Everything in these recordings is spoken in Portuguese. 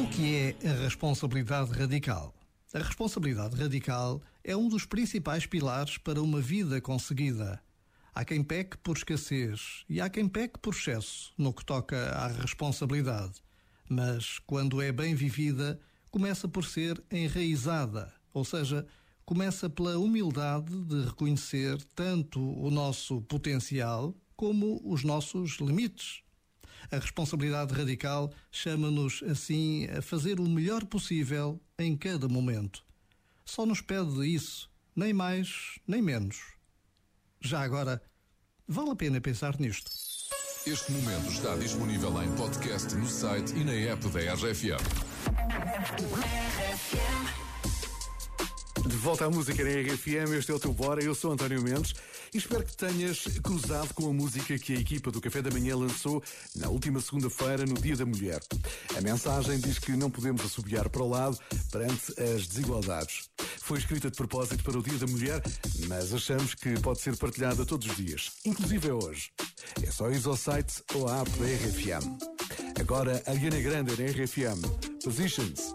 O que é a responsabilidade radical? A responsabilidade radical é um dos principais pilares para uma vida conseguida. Há quem peque por escassez e há quem peque por excesso no que toca à responsabilidade. Mas, quando é bem vivida, começa por ser enraizada, ou seja, começa pela humildade de reconhecer tanto o nosso potencial como os nossos limites. A responsabilidade radical chama-nos, assim, a fazer o melhor possível em cada momento. Só nos pede isso, nem mais, nem menos. Já agora, vale a pena pensar nisto. Este momento está disponível em podcast no site e na app da RFM. De volta à música na RFM, este é o teu Bora, eu sou António Mendes e espero que tenhas cruzado com a música que a equipa do Café da Manhã lançou na última segunda-feira, no Dia da Mulher. A mensagem diz que não podemos assobiar para o lado perante as desigualdades. Foi escrita de propósito para o Dia da Mulher, mas achamos que pode ser partilhada todos os dias, inclusive é hoje. É só ir ao site ou à app da RFM. Agora, a Ariana Grande na RFM. Positions.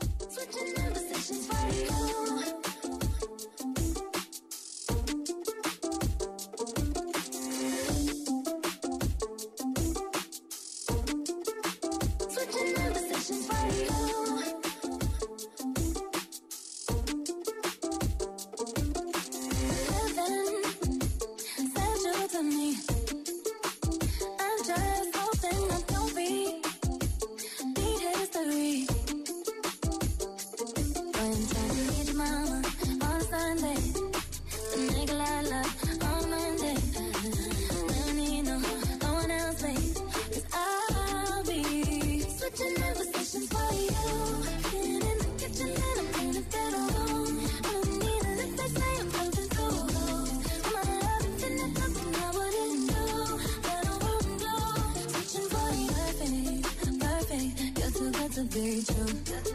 passion for you. day.